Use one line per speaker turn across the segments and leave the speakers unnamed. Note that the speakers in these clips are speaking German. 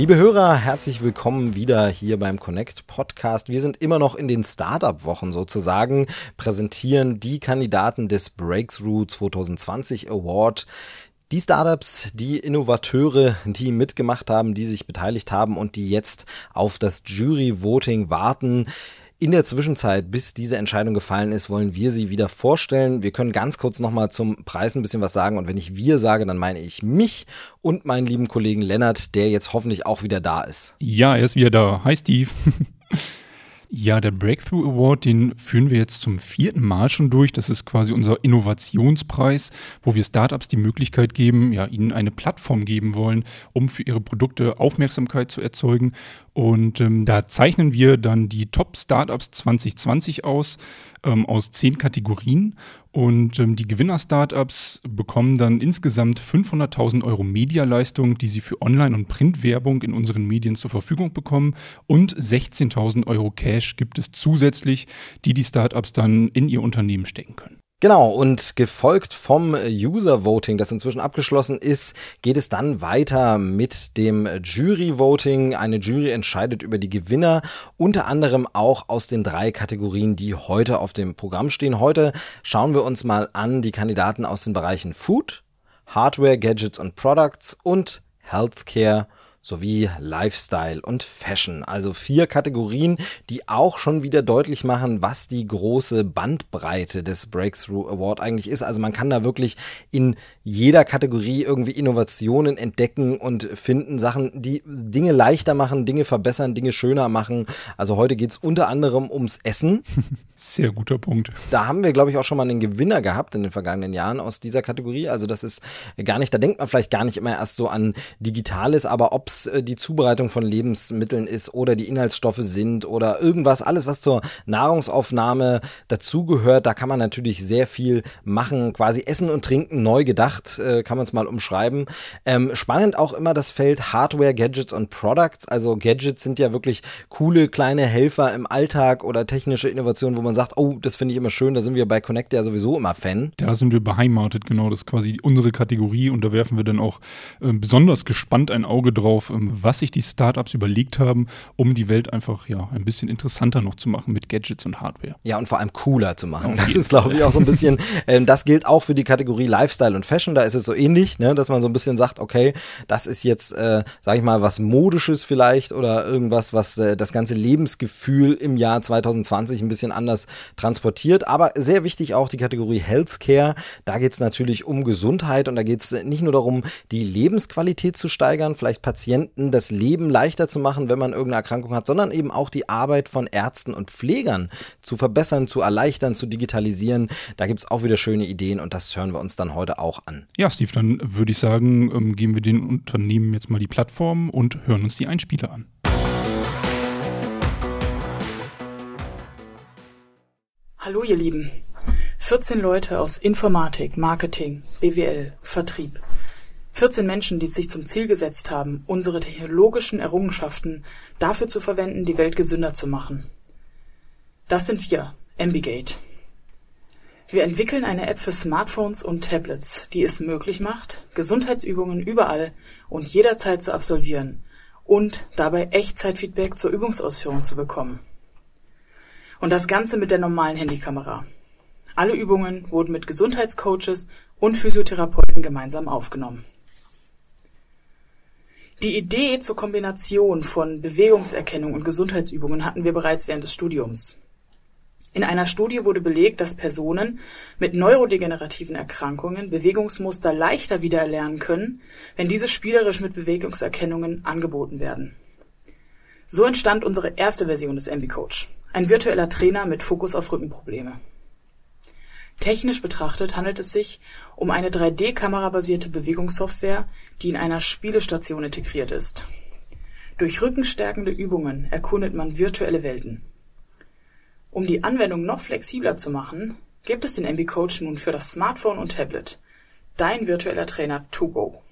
Liebe Hörer, herzlich willkommen wieder hier beim Connect Podcast. Wir sind immer noch in den Startup-Wochen sozusagen, präsentieren die Kandidaten des Breakthrough 2020 Award. Die Startups, die Innovateure, die mitgemacht haben, die sich beteiligt haben und die jetzt auf das Jury-Voting warten. In der Zwischenzeit, bis diese Entscheidung gefallen ist, wollen wir sie wieder vorstellen. Wir können ganz kurz nochmal zum Preis ein bisschen was sagen. Und wenn ich wir sage, dann meine ich mich und meinen lieben Kollegen Lennart, der jetzt hoffentlich auch wieder da ist.
Ja, er ist wieder da. Hi Steve. Ja, der Breakthrough Award, den führen wir jetzt zum vierten Mal schon durch. Das ist quasi unser Innovationspreis, wo wir Startups die Möglichkeit geben, ja, ihnen eine Plattform geben wollen, um für ihre Produkte Aufmerksamkeit zu erzeugen. Und ähm, da zeichnen wir dann die Top Startups 2020 aus, ähm, aus zehn Kategorien. Und ähm, die Gewinner-Startups bekommen dann insgesamt 500.000 Euro Medialeistung, die sie für Online- und Printwerbung in unseren Medien zur Verfügung bekommen. Und 16.000 Euro Cash gibt es zusätzlich, die die Startups dann in ihr Unternehmen stecken können.
Genau, und gefolgt vom User Voting, das inzwischen abgeschlossen ist, geht es dann weiter mit dem Jury Voting. Eine Jury entscheidet über die Gewinner, unter anderem auch aus den drei Kategorien, die heute auf dem Programm stehen. Heute schauen wir uns mal an die Kandidaten aus den Bereichen Food, Hardware, Gadgets und Products und Healthcare sowie Lifestyle und Fashion. Also vier Kategorien, die auch schon wieder deutlich machen, was die große Bandbreite des Breakthrough Award eigentlich ist. Also man kann da wirklich in jeder Kategorie irgendwie Innovationen entdecken und finden, Sachen, die Dinge leichter machen, Dinge verbessern, Dinge schöner machen. Also heute geht's unter anderem ums Essen.
Sehr guter Punkt.
Da haben wir, glaube ich, auch schon mal einen Gewinner gehabt in den vergangenen Jahren aus dieser Kategorie. Also das ist gar nicht, da denkt man vielleicht gar nicht immer erst so an Digitales, aber ob es äh, die Zubereitung von Lebensmitteln ist oder die Inhaltsstoffe sind oder irgendwas, alles, was zur Nahrungsaufnahme dazugehört, da kann man natürlich sehr viel machen. Quasi Essen und Trinken neu gedacht, äh, kann man es mal umschreiben. Ähm, spannend auch immer das Feld Hardware, Gadgets und Products. Also Gadgets sind ja wirklich coole kleine Helfer im Alltag oder technische Innovationen, wo man sagt, oh, das finde ich immer schön, da sind wir bei Connect ja sowieso immer Fan.
Da sind wir beheimatet, genau, das ist quasi unsere Kategorie und da werfen wir dann auch äh, besonders gespannt ein Auge drauf, ähm, was sich die Startups überlegt haben, um die Welt einfach ja ein bisschen interessanter noch zu machen mit Gadgets und Hardware.
Ja, und vor allem cooler zu machen. Das ist, glaube ich, auch so ein bisschen, äh, das gilt auch für die Kategorie Lifestyle und Fashion, da ist es so ähnlich, ne, dass man so ein bisschen sagt, okay, das ist jetzt, äh, sage ich mal, was Modisches vielleicht oder irgendwas, was äh, das ganze Lebensgefühl im Jahr 2020 ein bisschen anders transportiert. Aber sehr wichtig auch die Kategorie Healthcare. Da geht es natürlich um Gesundheit und da geht es nicht nur darum, die Lebensqualität zu steigern, vielleicht Patienten das Leben leichter zu machen, wenn man irgendeine Erkrankung hat, sondern eben auch die Arbeit von Ärzten und Pflegern zu verbessern, zu erleichtern, zu digitalisieren. Da gibt es auch wieder schöne Ideen und das hören wir uns dann heute auch an.
Ja, Steve, dann würde ich sagen, ähm, geben wir den Unternehmen jetzt mal die Plattform und hören uns die Einspieler an.
Hallo ihr Lieben. 14 Leute aus Informatik, Marketing, BWL, Vertrieb. 14 Menschen, die es sich zum Ziel gesetzt haben, unsere technologischen Errungenschaften dafür zu verwenden, die Welt gesünder zu machen. Das sind wir, Ambigate. Wir entwickeln eine App für Smartphones und Tablets, die es möglich macht, Gesundheitsübungen überall und jederzeit zu absolvieren und dabei Echtzeitfeedback zur Übungsausführung zu bekommen. Und das Ganze mit der normalen Handykamera. Alle Übungen wurden mit Gesundheitscoaches und Physiotherapeuten gemeinsam aufgenommen. Die Idee zur Kombination von Bewegungserkennung und Gesundheitsübungen hatten wir bereits während des Studiums. In einer Studie wurde belegt, dass Personen mit neurodegenerativen Erkrankungen Bewegungsmuster leichter wiedererlernen können, wenn diese spielerisch mit Bewegungserkennungen angeboten werden. So entstand unsere erste Version des MB-Coach, ein virtueller Trainer mit Fokus auf Rückenprobleme. Technisch betrachtet handelt es sich um eine 3D-Kamera-basierte Bewegungssoftware, die in einer Spielestation integriert ist. Durch rückenstärkende Übungen erkundet man virtuelle Welten. Um die Anwendung noch flexibler zu machen, gibt es den MB Coach nun für das Smartphone und Tablet. Dein virtueller Trainer to go.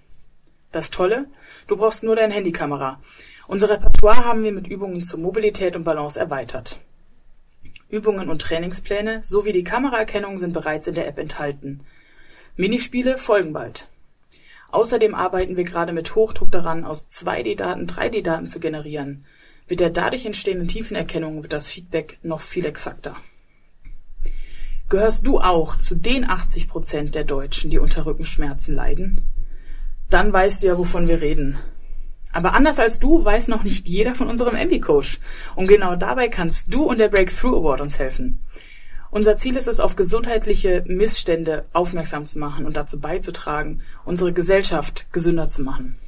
Das Tolle, du brauchst nur deine Handykamera. Unser Repertoire haben wir mit Übungen zur Mobilität und Balance erweitert. Übungen und Trainingspläne sowie die Kameraerkennung sind bereits in der App enthalten. Minispiele folgen bald. Außerdem arbeiten wir gerade mit Hochdruck daran, aus 2D-Daten 3D-Daten zu generieren. Mit der dadurch entstehenden Tiefenerkennung wird das Feedback noch viel exakter. Gehörst du auch zu den 80 Prozent der Deutschen, die unter Rückenschmerzen leiden? Dann weißt du ja, wovon wir reden. Aber anders als du weiß noch nicht jeder von unserem MB-Coach. Und genau dabei kannst du und der Breakthrough Award uns helfen. Unser Ziel ist es, auf gesundheitliche Missstände aufmerksam zu machen und dazu beizutragen, unsere Gesellschaft gesünder zu machen.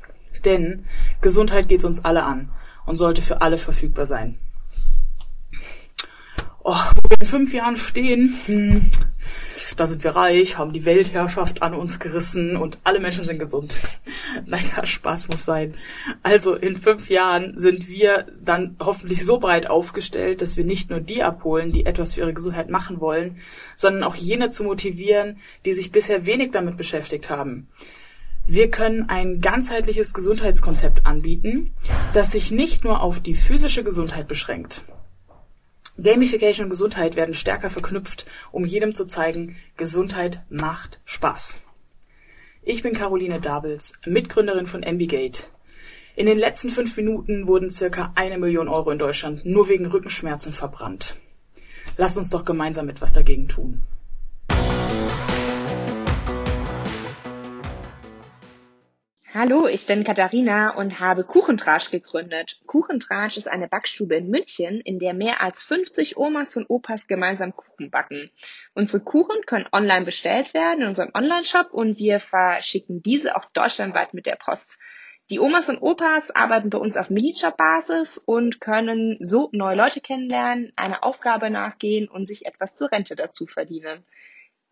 Denn Gesundheit geht uns alle an und sollte für alle verfügbar sein. Oh, wo wir in fünf Jahren stehen, hm, da sind wir reich, haben die Weltherrschaft an uns gerissen und alle Menschen sind gesund. naja, Spaß muss sein. Also in fünf Jahren sind wir dann hoffentlich so breit aufgestellt, dass wir nicht nur die abholen, die etwas für ihre Gesundheit machen wollen, sondern auch jene zu motivieren, die sich bisher wenig damit beschäftigt haben. Wir können ein ganzheitliches Gesundheitskonzept anbieten, das sich nicht nur auf die physische Gesundheit beschränkt. Gamification und Gesundheit werden stärker verknüpft, um jedem zu zeigen, Gesundheit macht Spaß. Ich bin Caroline Dabels, Mitgründerin von Ambigate. In den letzten fünf Minuten wurden circa eine Million Euro in Deutschland nur wegen Rückenschmerzen verbrannt. Lass uns doch gemeinsam etwas dagegen tun.
Hallo, ich bin Katharina und habe Kuchentratsch gegründet. Kuchentratsch ist eine Backstube in München, in der mehr als 50 Omas und Opas gemeinsam Kuchen backen. Unsere Kuchen können online bestellt werden in unserem Online-Shop und wir verschicken diese auch deutschlandweit mit der Post. Die Omas und Opas arbeiten bei uns auf Minijob-Basis und können so neue Leute kennenlernen, einer Aufgabe nachgehen und sich etwas zur Rente dazu verdienen.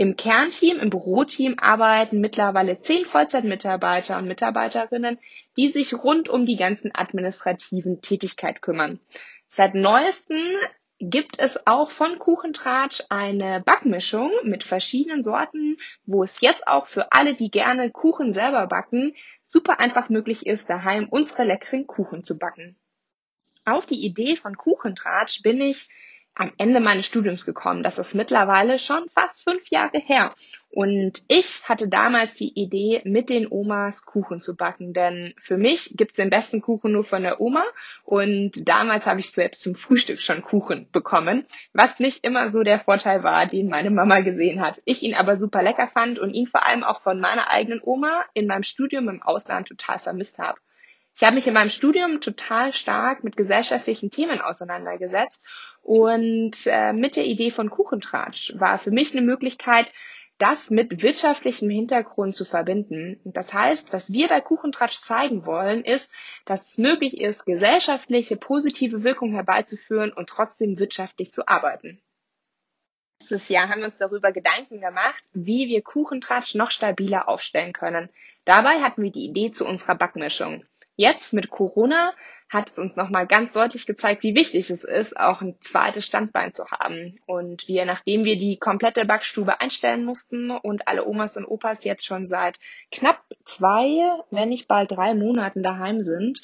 Im Kernteam, im Büroteam arbeiten mittlerweile zehn Vollzeitmitarbeiter und Mitarbeiterinnen, die sich rund um die ganzen administrativen Tätigkeit kümmern. Seit neuestem gibt es auch von Kuchentratsch eine Backmischung mit verschiedenen Sorten, wo es jetzt auch für alle, die gerne Kuchen selber backen, super einfach möglich ist, daheim unsere leckeren Kuchen zu backen. Auf die Idee von Kuchentratsch bin ich am Ende meines Studiums gekommen. Das ist mittlerweile schon fast fünf Jahre her. Und ich hatte damals die Idee, mit den Omas Kuchen zu backen. Denn für mich gibt's den besten Kuchen nur von der Oma. Und damals habe ich selbst zum Frühstück schon Kuchen bekommen, was nicht immer so der Vorteil war, den meine Mama gesehen hat. Ich ihn aber super lecker fand und ihn vor allem auch von meiner eigenen Oma in meinem Studium im Ausland total vermisst habe. Ich habe mich in meinem Studium total stark mit gesellschaftlichen Themen auseinandergesetzt und äh, mit der Idee von Kuchentratsch war für mich eine Möglichkeit, das mit wirtschaftlichem Hintergrund zu verbinden. Das heißt, was wir bei Kuchentratsch zeigen wollen, ist, dass es möglich ist, gesellschaftliche positive Wirkung herbeizuführen und trotzdem wirtschaftlich zu arbeiten. Letztes Jahr haben wir uns darüber Gedanken gemacht, wie wir Kuchentratsch noch stabiler aufstellen können. Dabei hatten wir die Idee zu unserer Backmischung. Jetzt mit Corona hat es uns nochmal ganz deutlich gezeigt, wie wichtig es ist, auch ein zweites Standbein zu haben. Und wir, nachdem wir die komplette Backstube einstellen mussten und alle Omas und Opas jetzt schon seit knapp zwei, wenn nicht bald drei Monaten daheim sind,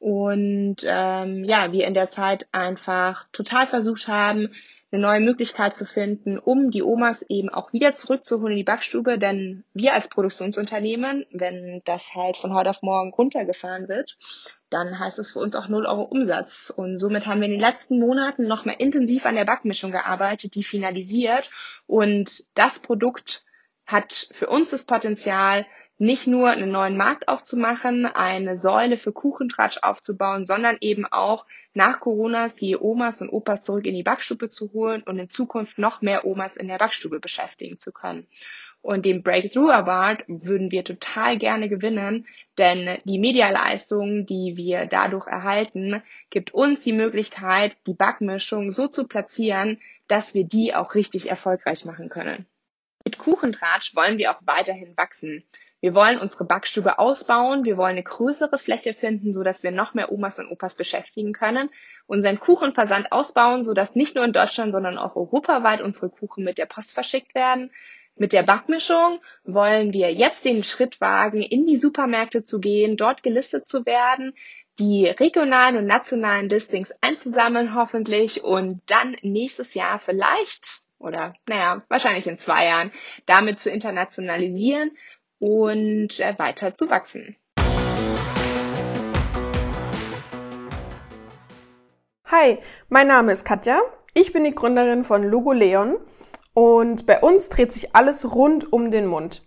und ähm, ja, wir in der Zeit einfach total versucht haben, eine neue Möglichkeit zu finden, um die Omas eben auch wieder zurückzuholen in die Backstube, denn wir als Produktionsunternehmen, wenn das halt von heute auf morgen runtergefahren wird, dann heißt es für uns auch 0 Euro Umsatz. Und somit haben wir in den letzten Monaten noch mal intensiv an der Backmischung gearbeitet, die finalisiert. Und das Produkt hat für uns das Potenzial, nicht nur einen neuen Markt aufzumachen, eine Säule für Kuchentratsch aufzubauen, sondern eben auch nach Coronas die Omas und Opas zurück in die Backstube zu holen und in Zukunft noch mehr Omas in der Backstube beschäftigen zu können. Und den Breakthrough Award würden wir total gerne gewinnen, denn die Medialeistung, die wir dadurch erhalten, gibt uns die Möglichkeit, die Backmischung so zu platzieren, dass wir die auch richtig erfolgreich machen können. Mit Kuchentratsch wollen wir auch weiterhin wachsen. Wir wollen unsere Backstube ausbauen. Wir wollen eine größere Fläche finden, so dass wir noch mehr Omas und Opas beschäftigen können. Unseren Kuchenversand ausbauen, so dass nicht nur in Deutschland, sondern auch europaweit unsere Kuchen mit der Post verschickt werden. Mit der Backmischung wollen wir jetzt den Schritt wagen, in die Supermärkte zu gehen, dort gelistet zu werden, die regionalen und nationalen Listings einzusammeln hoffentlich und dann nächstes Jahr vielleicht oder naja, wahrscheinlich in zwei Jahren damit zu internationalisieren und äh, weiter zu wachsen.
Hi, mein Name ist Katja. Ich bin die Gründerin von Logo Leon und bei uns dreht sich alles rund um den Mund.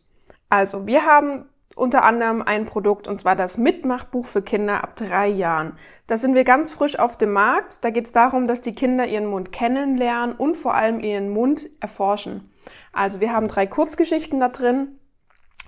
Also, wir haben unter anderem ein Produkt und zwar das Mitmachbuch für Kinder ab drei Jahren. Da sind wir ganz frisch auf dem Markt. Da geht es darum, dass die Kinder ihren Mund kennenlernen und vor allem ihren Mund erforschen. Also wir haben drei Kurzgeschichten da drin.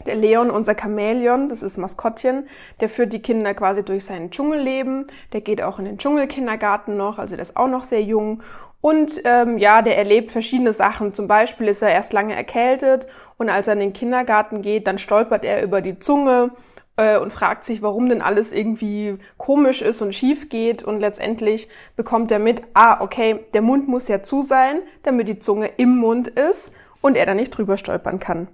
Der Leon, unser Chamäleon, das ist Maskottchen, der führt die Kinder quasi durch sein Dschungelleben. Der geht auch in den Dschungelkindergarten noch, also der ist auch noch sehr jung. Und ähm, ja, der erlebt verschiedene Sachen. Zum Beispiel ist er erst lange erkältet und als er in den Kindergarten geht, dann stolpert er über die Zunge äh, und fragt sich, warum denn alles irgendwie komisch ist und schief geht. Und letztendlich bekommt er mit, ah, okay, der Mund muss ja zu sein, damit die Zunge im Mund ist und er da nicht drüber stolpern kann.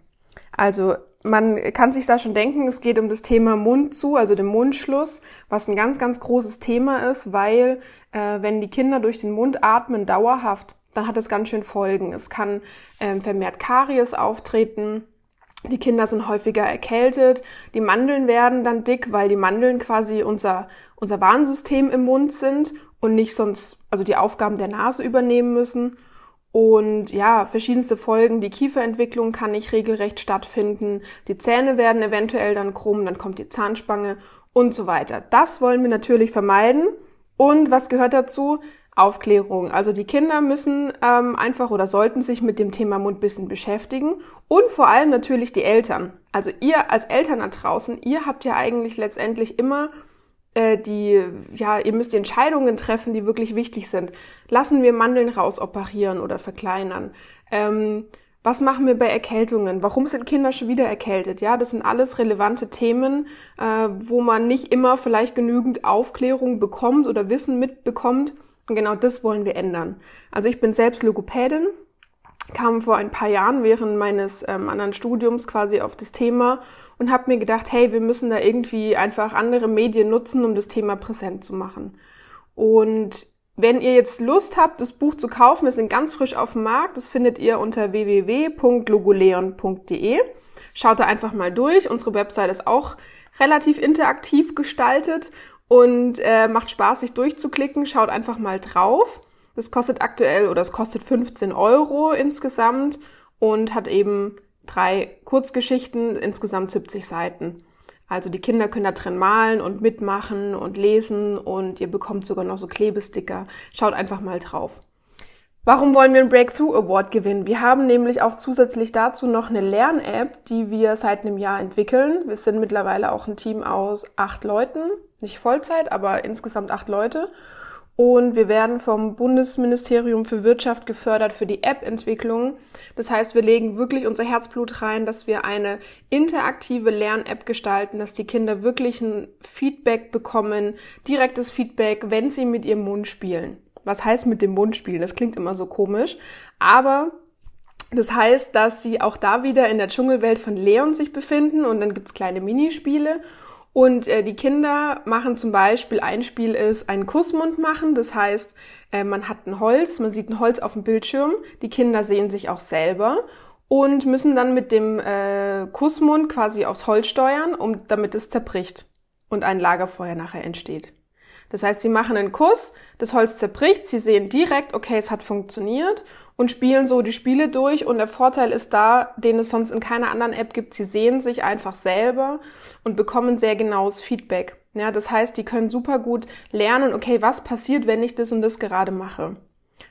Also man kann sich da schon denken, es geht um das Thema Mund zu, also den Mundschluss, was ein ganz, ganz großes Thema ist, weil äh, wenn die Kinder durch den Mund atmen dauerhaft, dann hat es ganz schön Folgen. Es kann äh, vermehrt Karies auftreten. Die Kinder sind häufiger erkältet. Die Mandeln werden dann dick, weil die Mandeln quasi unser, unser Warnsystem im Mund sind und nicht sonst, also die Aufgaben der Nase übernehmen müssen. Und ja, verschiedenste Folgen. Die Kieferentwicklung kann nicht regelrecht stattfinden. Die Zähne werden eventuell dann krumm, dann kommt die Zahnspange und so weiter. Das wollen wir natürlich vermeiden. Und was gehört dazu? Aufklärung. Also die Kinder müssen ähm, einfach oder sollten sich mit dem Thema Mundbissen beschäftigen und vor allem natürlich die Eltern. Also ihr als Eltern da draußen, ihr habt ja eigentlich letztendlich immer die, ja, ihr müsst die Entscheidungen treffen, die wirklich wichtig sind. Lassen wir Mandeln rausoperieren oder verkleinern? Ähm, was machen wir bei Erkältungen? Warum sind Kinder schon wieder erkältet? Ja, das sind alles relevante Themen, äh, wo man nicht immer vielleicht genügend Aufklärung bekommt oder Wissen mitbekommt. Und genau das wollen wir ändern. Also ich bin selbst Logopädin, kam vor ein paar Jahren während meines ähm, anderen Studiums quasi auf das Thema und habe mir gedacht, hey, wir müssen da irgendwie einfach andere Medien nutzen, um das Thema präsent zu machen. Und wenn ihr jetzt Lust habt, das Buch zu kaufen, wir sind ganz frisch auf dem Markt, das findet ihr unter www.logoleon.de. Schaut da einfach mal durch. Unsere Website ist auch relativ interaktiv gestaltet und äh, macht Spaß, sich durchzuklicken. Schaut einfach mal drauf. Das kostet aktuell oder es kostet 15 Euro insgesamt und hat eben drei Kurzgeschichten, insgesamt 70 Seiten. Also die Kinder können da drin malen und mitmachen und lesen und ihr bekommt sogar noch so Klebesticker. Schaut einfach mal drauf. Warum wollen wir einen Breakthrough Award gewinnen? Wir haben nämlich auch zusätzlich dazu noch eine Lern-App, die wir seit einem Jahr entwickeln. Wir sind mittlerweile auch ein Team aus acht Leuten, nicht Vollzeit, aber insgesamt acht Leute. Und wir werden vom Bundesministerium für Wirtschaft gefördert für die App-Entwicklung. Das heißt, wir legen wirklich unser Herzblut rein, dass wir eine interaktive Lern-App gestalten, dass die Kinder wirklich ein Feedback bekommen, direktes Feedback, wenn sie mit ihrem Mund spielen. Was heißt mit dem Mund spielen? Das klingt immer so komisch. Aber das heißt, dass sie auch da wieder in der Dschungelwelt von Leon sich befinden und dann gibt's kleine Minispiele und äh, die Kinder machen zum Beispiel, ein Spiel ist einen Kussmund machen. Das heißt, äh, man hat ein Holz, man sieht ein Holz auf dem Bildschirm. Die Kinder sehen sich auch selber und müssen dann mit dem äh, Kussmund quasi aufs Holz steuern, um, damit es zerbricht und ein Lagerfeuer nachher entsteht. Das heißt, sie machen einen Kuss, das Holz zerbricht, sie sehen direkt, okay, es hat funktioniert und spielen so die Spiele durch. Und der Vorteil ist da, den es sonst in keiner anderen App gibt, sie sehen sich einfach selber und bekommen sehr genaues Feedback. Ja, das heißt, die können super gut lernen, okay, was passiert, wenn ich das und das gerade mache.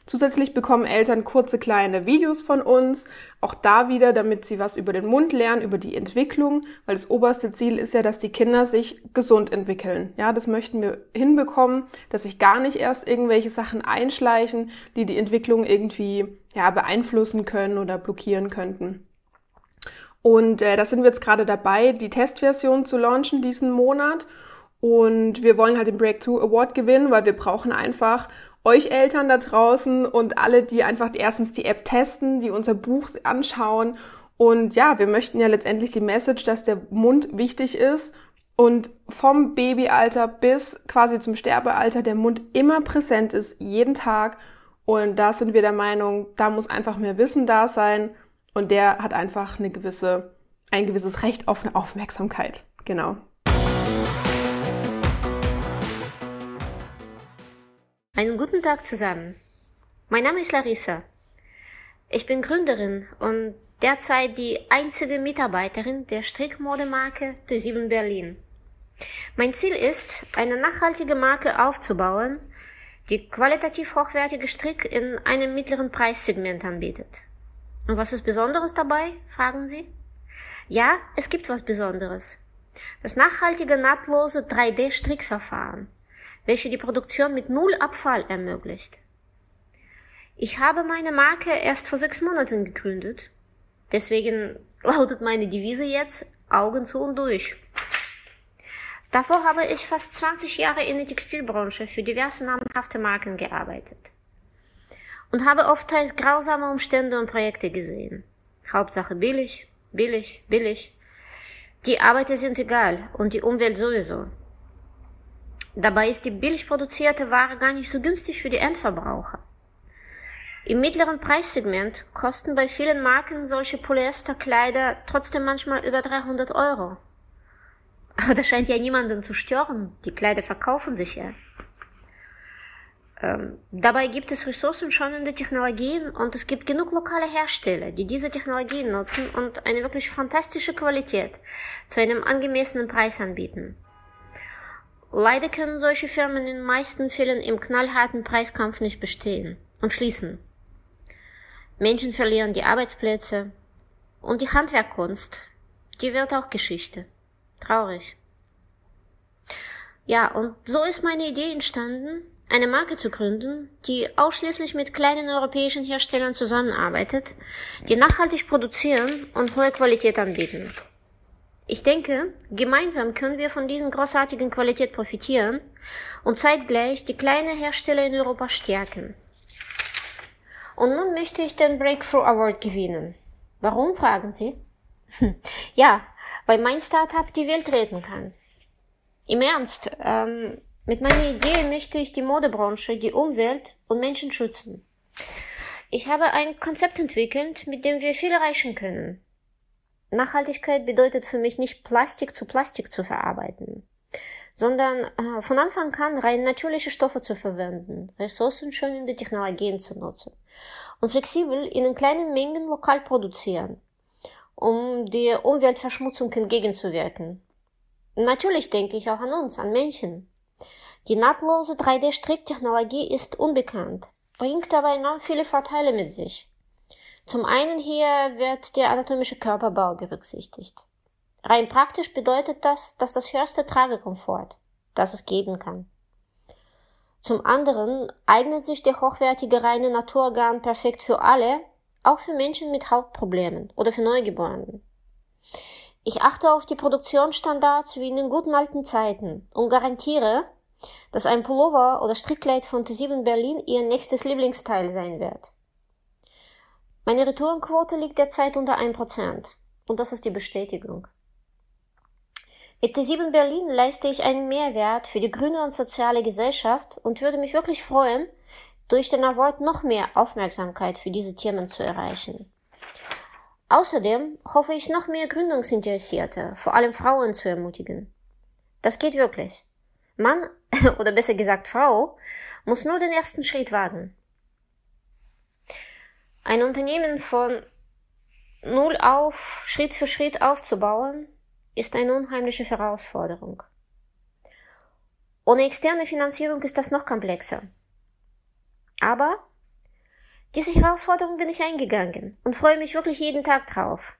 Zusätzlich bekommen Eltern kurze kleine Videos von uns, auch da wieder, damit sie was über den Mund lernen, über die Entwicklung, weil das oberste Ziel ist ja, dass die Kinder sich gesund entwickeln. Ja, das möchten wir hinbekommen, dass sich gar nicht erst irgendwelche Sachen einschleichen, die die Entwicklung irgendwie ja beeinflussen können oder blockieren könnten. Und äh, da sind wir jetzt gerade dabei, die Testversion zu launchen diesen Monat. Und wir wollen halt den Breakthrough Award gewinnen, weil wir brauchen einfach euch Eltern da draußen und alle, die einfach erstens die App testen, die unser Buch anschauen Und ja, wir möchten ja letztendlich die Message, dass der Mund wichtig ist und vom Babyalter bis quasi zum Sterbealter der Mund immer präsent ist, jeden Tag. Und da sind wir der Meinung, da muss einfach mehr Wissen da sein und der hat einfach eine gewisse, ein gewisses Recht auf eine Aufmerksamkeit. Genau.
Einen guten Tag zusammen. Mein Name ist Larissa. Ich bin Gründerin und derzeit die einzige Mitarbeiterin der Strickmodemarke T7 Berlin. Mein Ziel ist, eine nachhaltige Marke aufzubauen, die qualitativ hochwertige Strick in einem mittleren Preissegment anbietet. Und was ist Besonderes dabei, fragen Sie? Ja, es gibt was Besonderes. Das nachhaltige nahtlose 3D-Strickverfahren, welche die Produktion mit null Abfall ermöglicht. Ich habe meine Marke erst vor sechs Monaten gegründet. Deswegen lautet meine Devise jetzt Augen zu und durch. Davor habe ich fast 20 Jahre in der Textilbranche für diverse namenhafte Marken gearbeitet. Und habe oft teils grausame Umstände und Projekte gesehen. Hauptsache billig, billig, billig. Die Arbeiter sind egal und die Umwelt sowieso. Dabei ist die billig produzierte Ware gar nicht so günstig für die Endverbraucher. Im mittleren Preissegment kosten bei vielen Marken solche Polyesterkleider trotzdem manchmal über 300 Euro. Aber das scheint ja niemanden zu stören. Die Kleider verkaufen sich ja. Ähm, dabei gibt es ressourcenschonende Technologien und es gibt genug lokale Hersteller, die diese Technologien nutzen und eine wirklich fantastische Qualität zu einem angemessenen Preis anbieten. Leider können solche Firmen in den meisten Fällen im knallharten Preiskampf nicht bestehen und schließen. Menschen verlieren die Arbeitsplätze und die Handwerkkunst, die wird auch Geschichte. Traurig. Ja, und so ist meine Idee entstanden, eine Marke zu gründen, die ausschließlich mit kleinen europäischen Herstellern zusammenarbeitet, die nachhaltig produzieren und hohe Qualität anbieten. Ich denke, gemeinsam können wir von diesen großartigen Qualität profitieren und zeitgleich die kleinen Hersteller in Europa stärken. Und nun möchte ich den Breakthrough Award gewinnen. Warum, fragen Sie? ja, weil mein Startup die Welt retten kann. Im Ernst, ähm, mit meiner Idee möchte ich die Modebranche, die Umwelt und Menschen schützen. Ich habe ein Konzept entwickelt, mit dem wir viel erreichen können. Nachhaltigkeit bedeutet für mich nicht Plastik zu Plastik zu verarbeiten, sondern äh, von Anfang an rein natürliche Stoffe zu verwenden, ressourcenschonende Technologien zu nutzen und flexibel in kleinen Mengen lokal produzieren, um der Umweltverschmutzung entgegenzuwirken. Natürlich denke ich auch an uns, an Menschen. Die nahtlose 3D-Stricktechnologie ist unbekannt, bringt aber enorm viele Vorteile mit sich. Zum einen hier wird der anatomische Körperbau berücksichtigt. Rein praktisch bedeutet das, dass das höchste Tragekomfort, das es geben kann. Zum anderen eignet sich der hochwertige reine Naturorgan perfekt für alle, auch für Menschen mit Hautproblemen oder für Neugeborenen. Ich achte auf die Produktionsstandards wie in den guten alten Zeiten und garantiere, dass ein Pullover oder Strickkleid von T7 Berlin ihr nächstes Lieblingsteil sein wird. Meine Retourenquote liegt derzeit unter 1% und das ist die Bestätigung. Mit T7 Berlin leiste ich einen Mehrwert für die grüne und soziale Gesellschaft und würde mich wirklich freuen, durch den Award noch mehr Aufmerksamkeit für diese Themen zu erreichen. Außerdem hoffe ich noch mehr Gründungsinteressierte, vor allem Frauen zu ermutigen. Das geht wirklich. Mann, oder besser gesagt Frau, muss nur den ersten Schritt wagen. Ein Unternehmen von Null auf, Schritt für Schritt aufzubauen, ist eine unheimliche Herausforderung. Ohne externe Finanzierung ist das noch komplexer. Aber diese Herausforderung bin ich eingegangen und freue mich wirklich jeden Tag drauf.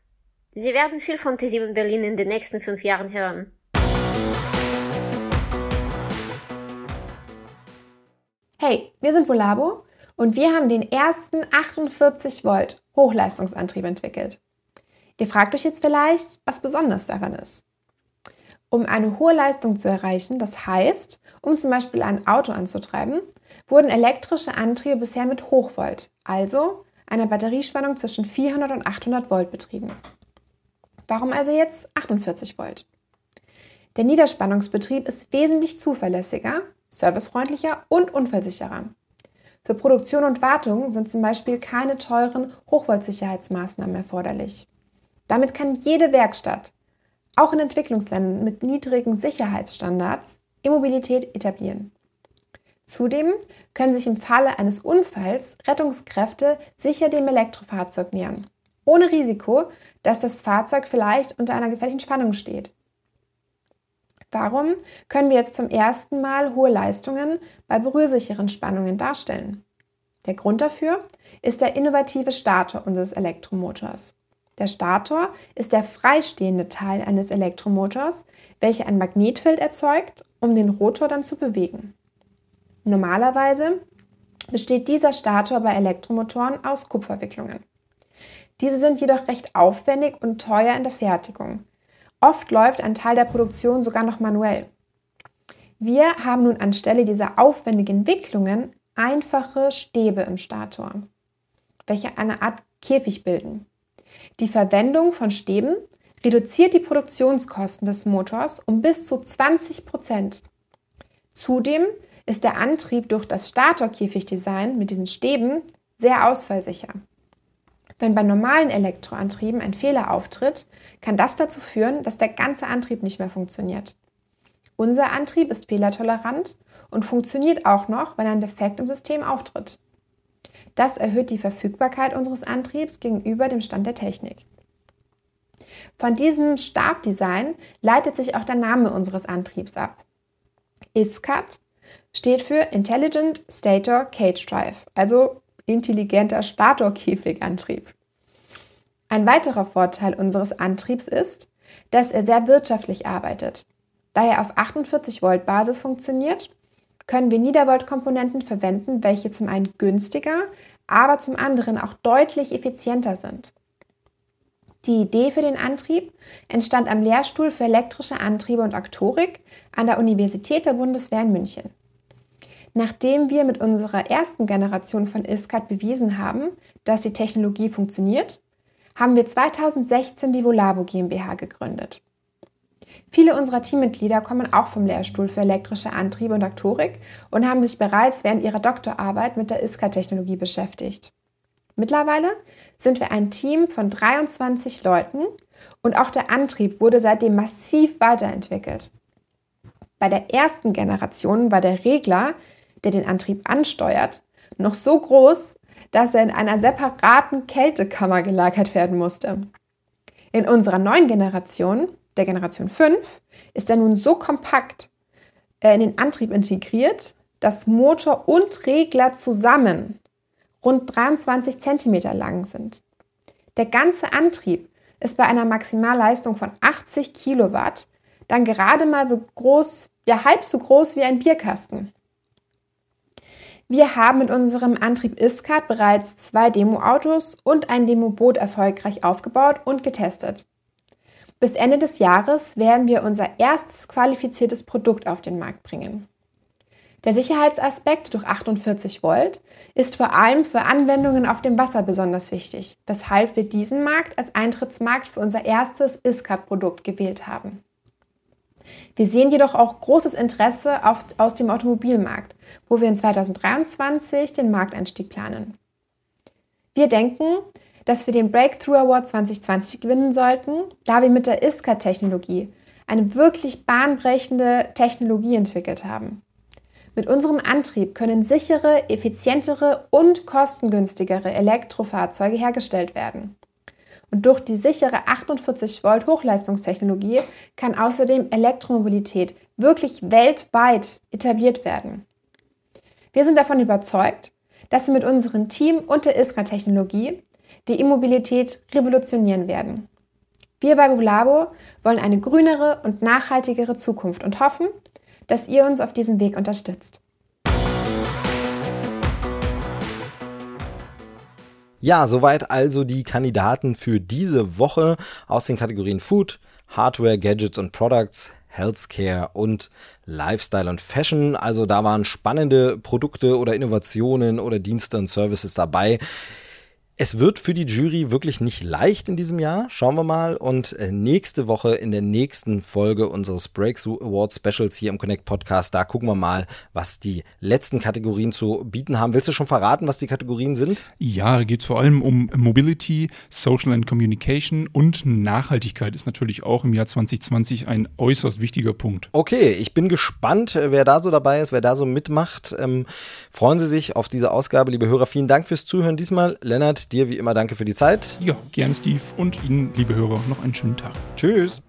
Sie werden viel von T7 Berlin in den nächsten fünf Jahren hören.
Hey, wir sind Volabo und wir haben den ersten 48 Volt Hochleistungsantrieb entwickelt. Ihr fragt euch jetzt vielleicht, was besonders daran ist. Um eine hohe Leistung zu erreichen, das heißt, um zum Beispiel ein Auto anzutreiben, wurden elektrische Antriebe bisher mit Hochvolt, also einer Batteriespannung zwischen 400 und 800 Volt betrieben.
Warum also jetzt 48 Volt? Der Niederspannungsbetrieb ist wesentlich zuverlässiger, servicefreundlicher und unfallsicherer. Für Produktion und Wartung sind zum Beispiel keine teuren Hochvoltsicherheitsmaßnahmen erforderlich. Damit kann jede Werkstatt, auch in Entwicklungsländern mit niedrigen Sicherheitsstandards, Immobilität etablieren. Zudem können sich im Falle eines Unfalls Rettungskräfte sicher dem Elektrofahrzeug nähern, ohne Risiko, dass das Fahrzeug vielleicht unter einer gefährlichen Spannung steht. Warum können wir jetzt zum ersten Mal hohe Leistungen bei berührsicheren Spannungen darstellen? Der Grund dafür ist der innovative Stator unseres Elektromotors. Der Stator ist der freistehende Teil eines Elektromotors, welcher ein Magnetfeld erzeugt, um den Rotor dann zu bewegen. Normalerweise besteht dieser Stator bei Elektromotoren aus Kupferwicklungen. Diese sind jedoch recht aufwendig und teuer in der Fertigung. Oft läuft ein Teil der Produktion sogar noch manuell. Wir haben nun anstelle dieser aufwendigen Wicklungen einfache Stäbe im Stator, welche eine Art Käfig bilden. Die Verwendung von Stäben reduziert die Produktionskosten des Motors um bis zu 20 Prozent. Zudem ist der Antrieb durch das Statorkäfigdesign mit diesen Stäben sehr ausfallsicher. Wenn bei normalen Elektroantrieben ein Fehler auftritt, kann das dazu führen, dass der ganze Antrieb nicht mehr funktioniert. Unser Antrieb ist fehlertolerant und funktioniert auch noch, wenn ein Defekt im System auftritt. Das erhöht die Verfügbarkeit unseres Antriebs gegenüber dem Stand der Technik. Von diesem Stabdesign leitet sich auch der Name unseres Antriebs ab. ISCAT steht für Intelligent Stator Cage Drive, also intelligenter Statorkäfigantrieb. Ein weiterer Vorteil unseres Antriebs ist, dass er sehr wirtschaftlich arbeitet. Da er auf 48 Volt Basis funktioniert, können wir Niedervolt-Komponenten verwenden, welche zum einen günstiger, aber zum anderen auch deutlich effizienter sind. Die Idee für den Antrieb entstand am Lehrstuhl für elektrische Antriebe und Aktorik an der Universität der Bundeswehr in München. Nachdem wir mit unserer ersten Generation von ISCAT bewiesen haben, dass die Technologie funktioniert, haben wir 2016 die Volabo GmbH gegründet. Viele unserer Teammitglieder kommen auch vom Lehrstuhl für elektrische Antriebe und Aktorik und haben sich bereits während ihrer Doktorarbeit mit der ISCA-Technologie beschäftigt. Mittlerweile sind wir ein Team von 23 Leuten und auch der Antrieb wurde seitdem massiv weiterentwickelt. Bei der ersten Generation war der Regler, der den Antrieb ansteuert, noch so groß, dass er in einer separaten Kältekammer gelagert werden musste. In unserer neuen Generation der Generation 5 ist er nun so kompakt äh, in den Antrieb integriert, dass Motor und Regler zusammen rund 23 cm lang sind. Der ganze Antrieb ist bei einer Maximalleistung von 80 Kilowatt dann gerade mal so groß, ja halb so groß wie ein Bierkasten. Wir haben mit unserem Antrieb ISCAT bereits zwei Demo-Autos und ein Demo-Boot erfolgreich aufgebaut und getestet. Bis Ende des Jahres werden wir unser erstes qualifiziertes Produkt auf den Markt bringen. Der Sicherheitsaspekt durch 48 Volt ist vor allem für Anwendungen auf dem Wasser besonders wichtig, weshalb wir diesen Markt als Eintrittsmarkt für unser erstes ISCAT-Produkt gewählt haben. Wir sehen jedoch auch großes Interesse aus dem Automobilmarkt, wo wir in 2023 den Markteinstieg planen. Wir denken, dass wir den Breakthrough Award 2020 gewinnen sollten, da wir mit der ISCA-Technologie eine wirklich bahnbrechende Technologie entwickelt haben. Mit unserem Antrieb können sichere, effizientere und kostengünstigere Elektrofahrzeuge hergestellt werden. Und durch die sichere 48 Volt Hochleistungstechnologie kann außerdem Elektromobilität wirklich weltweit etabliert werden. Wir sind davon überzeugt, dass wir mit unserem Team und der ISCA-Technologie die E-Mobilität revolutionieren werden. Wir bei Bulabo wollen eine grünere und nachhaltigere Zukunft und hoffen, dass ihr uns auf diesem Weg unterstützt.
Ja, soweit also die Kandidaten für diese Woche aus den Kategorien Food, Hardware, Gadgets und Products, Healthcare und Lifestyle und Fashion. Also da waren spannende Produkte oder Innovationen oder Dienste und Services dabei Es wird für die Jury wirklich nicht leicht in diesem Jahr. Schauen wir mal. Und äh, nächste Woche in der nächsten Folge unseres Breakthrough Award Specials hier im Connect Podcast, da gucken wir mal, was die letzten Kategorien zu bieten haben. Willst du schon verraten, was die Kategorien sind?
Ja, da geht es vor allem um Mobility, Social and Communication und Nachhaltigkeit ist natürlich auch im Jahr 2020 ein äußerst wichtiger Punkt.
Okay, ich bin gespannt, äh, wer da so dabei ist, wer da so mitmacht. Ähm, freuen Sie sich auf diese Ausgabe, liebe Hörer. Vielen Dank fürs Zuhören diesmal. Lennart, dir wie immer danke für die Zeit.
Ja, gerne Steve und Ihnen, liebe Hörer, noch einen schönen Tag.
Tschüss.